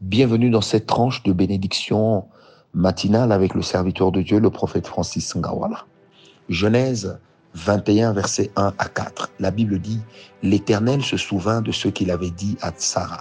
Bienvenue dans cette tranche de bénédiction matinale avec le serviteur de Dieu, le prophète Francis Ngawala. Genèse 21, versets 1 à 4. La Bible dit, L'Éternel se souvint de ce qu'il avait dit à Sarah,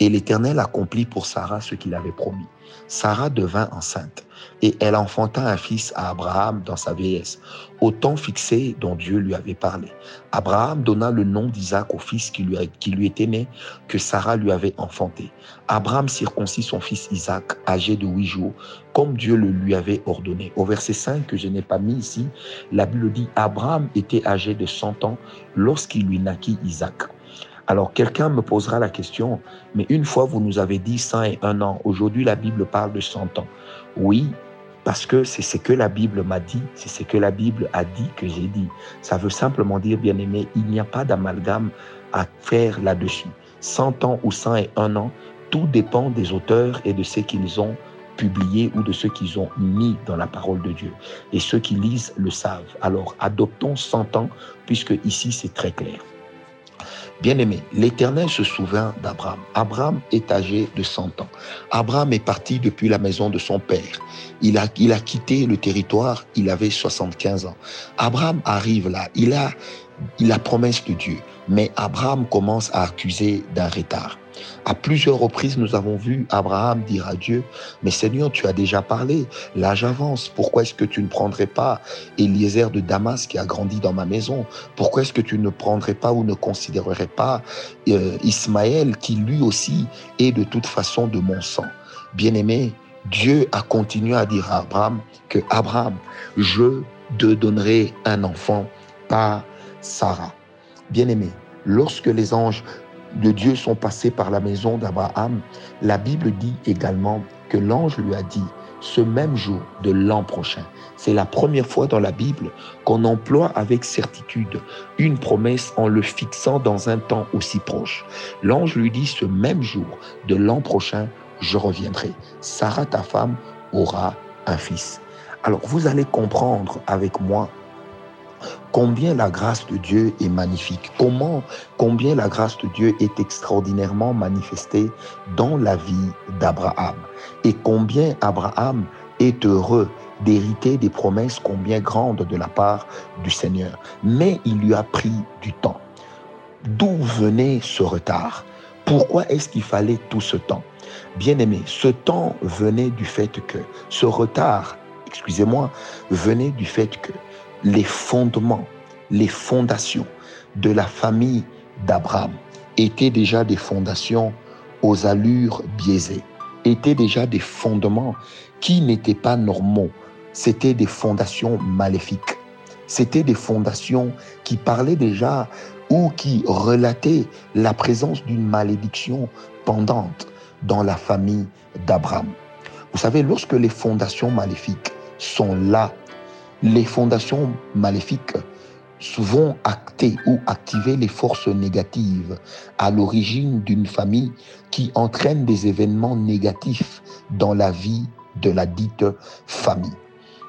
et l'Éternel accomplit pour Sarah ce qu'il avait promis. Sarah devint enceinte et elle enfanta un fils à Abraham dans sa vieillesse, au temps fixé dont Dieu lui avait parlé. Abraham donna le nom d'Isaac au fils qui lui, était né, que Sarah lui avait enfanté. Abraham circoncit son fils Isaac, âgé de huit jours, comme Dieu le lui avait ordonné. Au verset 5 que je n'ai pas mis ici, la Bible dit, Abraham était âgé de 100 ans lorsqu'il lui naquit Isaac. Alors quelqu'un me posera la question, mais une fois vous nous avez dit 101 ans, aujourd'hui la Bible parle de 100 ans. Oui, parce que c'est ce que la Bible m'a dit, c'est ce que la Bible a dit que j'ai dit. Ça veut simplement dire, bien aimé, il n'y a pas d'amalgame à faire là-dessus. 100 ans ou 101 ans, tout dépend des auteurs et de ce qu'ils ont publié ou de ce qu'ils ont mis dans la parole de Dieu. Et ceux qui lisent le savent. Alors adoptons 100 ans, puisque ici c'est très clair. Bien-aimé, l'Éternel se souvint d'Abraham. Abraham est âgé de 100 ans. Abraham est parti depuis la maison de son père. Il a, quitté le territoire, il avait 75 ans. Abraham arrive là, il a, il a promesse de Dieu. Mais Abraham commence à accuser d'un retard. À plusieurs reprises, nous avons vu Abraham dire à Dieu, mais Seigneur, tu as déjà parlé, l'âge avance, pourquoi est-ce que tu ne prendrais pas Eliezer de Damas qui a grandi dans ma maison? Pourquoi est-ce que tu ne prendrais pas ou ne considérerais pas euh, Ismaël qui lui aussi est de toute façon de mon sang Bien-aimé, Dieu a continué à dire à Abraham que Abraham, je te donnerai un enfant par Sarah. Bien-aimé, lorsque les anges de Dieu sont passés par la maison d'Abraham, la Bible dit également que l'ange lui a dit ce même jour de l'an prochain. C'est la première fois dans la Bible qu'on emploie avec certitude une promesse en le fixant dans un temps aussi proche. L'ange lui dit ce même jour de l'an prochain, je reviendrai. Sarah, ta femme, aura un fils. Alors vous allez comprendre avec moi combien la grâce de Dieu est magnifique, comment, combien la grâce de Dieu est extraordinairement manifestée dans la vie d'Abraham? Et combien Abraham est heureux d'hériter des promesses combien grandes de la part du Seigneur? Mais il lui a pris du temps. D'où venait ce retard? Pourquoi est-ce qu'il fallait tout ce temps? Bien aimé, ce temps venait du fait que, ce retard, excusez-moi, venait du fait que les fondements, les fondations de la famille d'Abraham étaient déjà des fondations aux allures biaisées, étaient déjà des fondements qui n'étaient pas normaux, c'était des fondations maléfiques, c'était des fondations qui parlaient déjà ou qui relataient la présence d'une malédiction pendante dans la famille d'Abraham. Vous savez, lorsque les fondations maléfiques sont là les fondations maléfiques vont acter ou activer les forces négatives à l'origine d'une famille qui entraîne des événements négatifs dans la vie de la dite famille.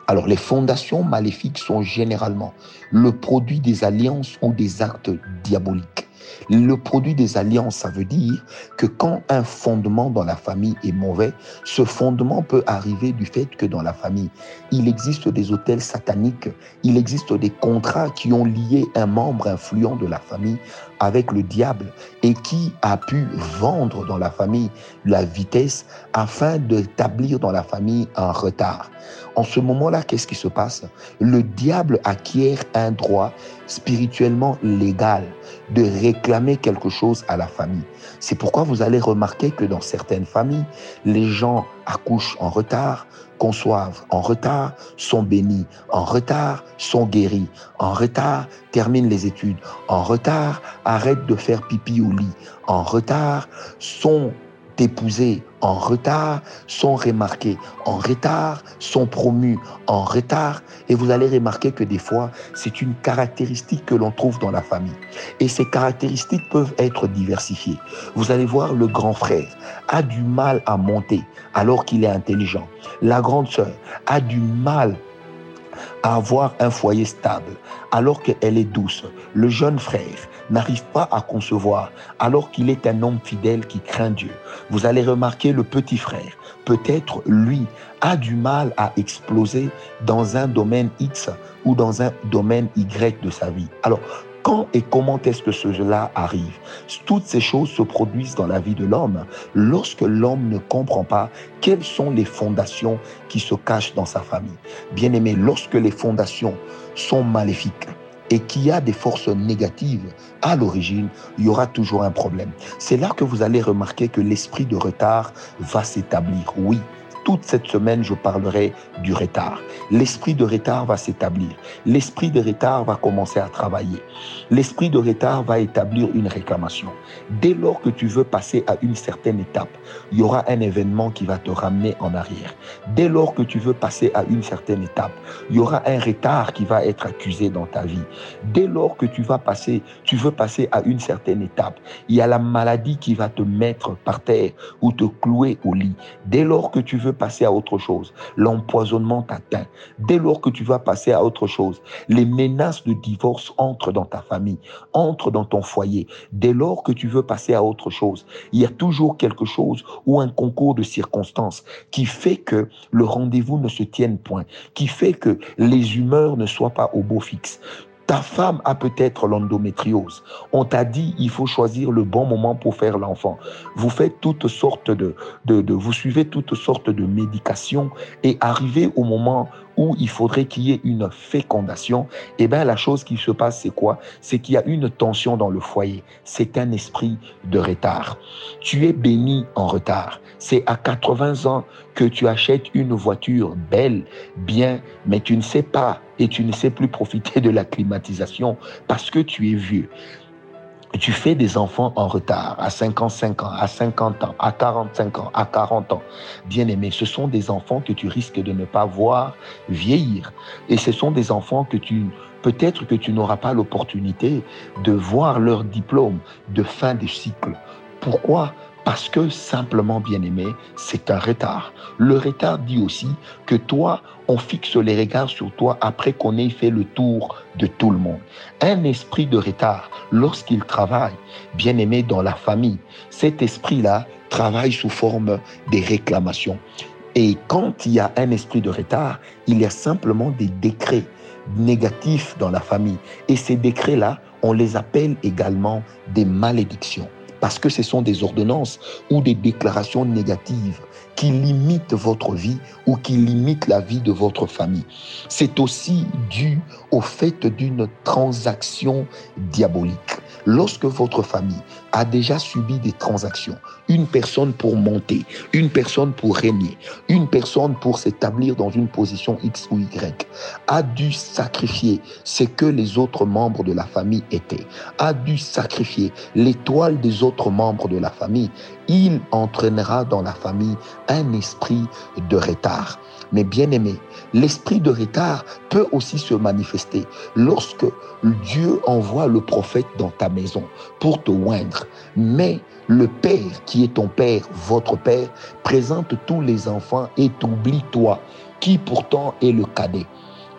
Alors les fondations maléfiques sont généralement le produit des alliances ou des actes diaboliques. Le produit des alliances, ça veut dire que quand un fondement dans la famille est mauvais, ce fondement peut arriver du fait que dans la famille, il existe des hôtels sataniques, il existe des contrats qui ont lié un membre influent de la famille avec le diable et qui a pu vendre dans la famille la vitesse afin d'établir dans la famille un retard. En ce moment-là, qu'est-ce qui se passe? Le diable acquiert un droit spirituellement légal de réclamer quelque chose à la famille. C'est pourquoi vous allez remarquer que dans certaines familles, les gens accouchent en retard, conçoivent en retard, sont bénis en retard, sont guéris en retard, terminent les études en retard, arrêtent de faire pipi au lit en retard, sont épousés en retard, sont remarqués en retard, sont promus en retard. Et vous allez remarquer que des fois, c'est une caractéristique que l'on trouve dans la famille. Et ces caractéristiques peuvent être diversifiées. Vous allez voir, le grand frère a du mal à monter alors qu'il est intelligent. La grande sœur a du mal à avoir un foyer stable alors qu'elle est douce. Le jeune frère n'arrive pas à concevoir alors qu'il est un homme fidèle qui craint Dieu. Vous allez remarquer le petit frère, peut-être lui, a du mal à exploser dans un domaine X ou dans un domaine Y de sa vie. Alors, quand et comment est-ce que cela arrive? Toutes ces choses se produisent dans la vie de l'homme lorsque l'homme ne comprend pas quelles sont les fondations qui se cachent dans sa famille? Bien aimé, lorsque les fondations sont maléfiques, et qu'il y a des forces négatives à l'origine, il y aura toujours un problème. C'est là que vous allez remarquer que l'esprit de retard va s'établir. Oui, toute cette semaine, je parlerai du retard. L'esprit de retard va s'établir. L'esprit de retard va commencer à travailler. L'esprit de retard va établir une réclamation. Dès lors que tu veux passer à une certaine étape, il y aura un événement qui va te ramener en arrière. Dès lors que tu veux passer à une certaine étape, il y aura un retard qui va être accusé dans ta vie. Dès lors que tu vas passer, tu veux passer à une certaine étape, il y a la maladie qui va te mettre par terre ou te clouer au lit. Dès lors que tu veux passer à autre chose, l'empoisonnement t'atteint. Dès lors que tu vas passer à autre chose, les menaces de divorce entrent dans ta famille, entrent dans ton foyer. Dès lors que tu veux passer à autre chose, il y a toujours quelque chose ou un concours de circonstances qui fait que le rendez-vous ne se tienne point, qui fait que les humeurs ne soient pas au beau fixe. Ta femme a peut-être l'endométriose. On t'a dit il faut choisir le bon moment pour faire l'enfant. Vous faites toutes sortes de, de, de, vous suivez toutes sortes de médications et arrivé au moment où il faudrait qu'il y ait une fécondation, eh bien la chose qui se passe, c'est quoi? C'est qu'il y a une tension dans le foyer. C'est un esprit de retard. Tu es béni en retard. C'est à 80 ans que tu achètes une voiture belle, bien, mais tu ne sais pas et tu ne sais plus profiter de la climatisation parce que tu es vieux tu fais des enfants en retard, à 55 ans, à 50 ans, à 45 ans, à 40 ans. Bien aimé, ce sont des enfants que tu risques de ne pas voir vieillir. Et ce sont des enfants que tu, peut-être que tu n'auras pas l'opportunité de voir leur diplôme de fin de cycle. Pourquoi? Parce que simplement, bien aimé, c'est un retard. Le retard dit aussi que toi, on fixe les regards sur toi après qu'on ait fait le tour de tout le monde. Un esprit de retard, lorsqu'il travaille, bien aimé, dans la famille, cet esprit-là travaille sous forme des réclamations. Et quand il y a un esprit de retard, il y a simplement des décrets négatifs dans la famille. Et ces décrets-là, on les appelle également des malédictions parce que ce sont des ordonnances ou des déclarations négatives qui limitent votre vie ou qui limitent la vie de votre famille. C'est aussi dû au fait d'une transaction diabolique. Lorsque votre famille a déjà subi des transactions, une personne pour monter, une personne pour régner, une personne pour s'établir dans une position X ou Y, a dû sacrifier ce que les autres membres de la famille étaient, a dû sacrifier l'étoile des autres membres de la famille, il entraînera dans la famille un esprit de retard. Mais bien aimé, l'esprit de retard peut aussi se manifester lorsque Dieu envoie le prophète dans ta maison pour te oindre. Mais le Père qui est ton Père, votre Père, présente tous les enfants et t'oublie toi, qui pourtant est le cadet.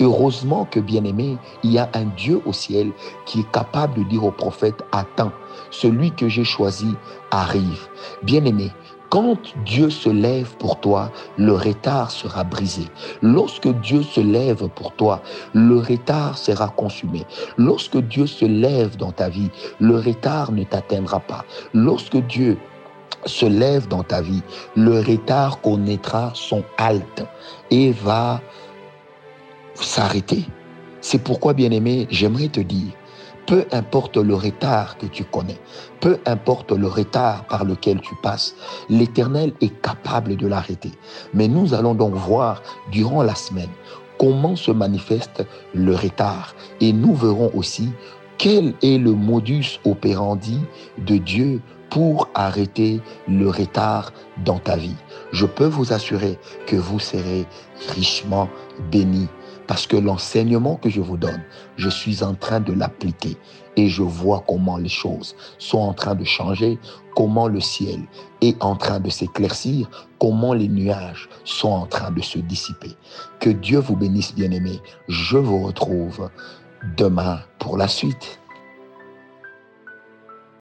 Heureusement que, bien aimé, il y a un Dieu au ciel qui est capable de dire au prophète, attends, celui que j'ai choisi arrive. Bien aimé, quand Dieu se lève pour toi, le retard sera brisé. Lorsque Dieu se lève pour toi, le retard sera consumé. Lorsque Dieu se lève dans ta vie, le retard ne t'atteindra pas. Lorsque Dieu se lève dans ta vie, le retard connaîtra son halte et va s'arrêter. C'est pourquoi, bien-aimé, j'aimerais te dire, peu importe le retard que tu connais, peu importe le retard par lequel tu passes, l'Éternel est capable de l'arrêter. Mais nous allons donc voir durant la semaine comment se manifeste le retard. Et nous verrons aussi quel est le modus operandi de Dieu pour arrêter le retard dans ta vie. Je peux vous assurer que vous serez richement bénis parce que l'enseignement que je vous donne, je suis en train de l'appliquer et je vois comment les choses sont en train de changer, comment le ciel est en train de s'éclaircir, comment les nuages sont en train de se dissiper. Que Dieu vous bénisse, bien-aimés. Je vous retrouve demain pour la suite.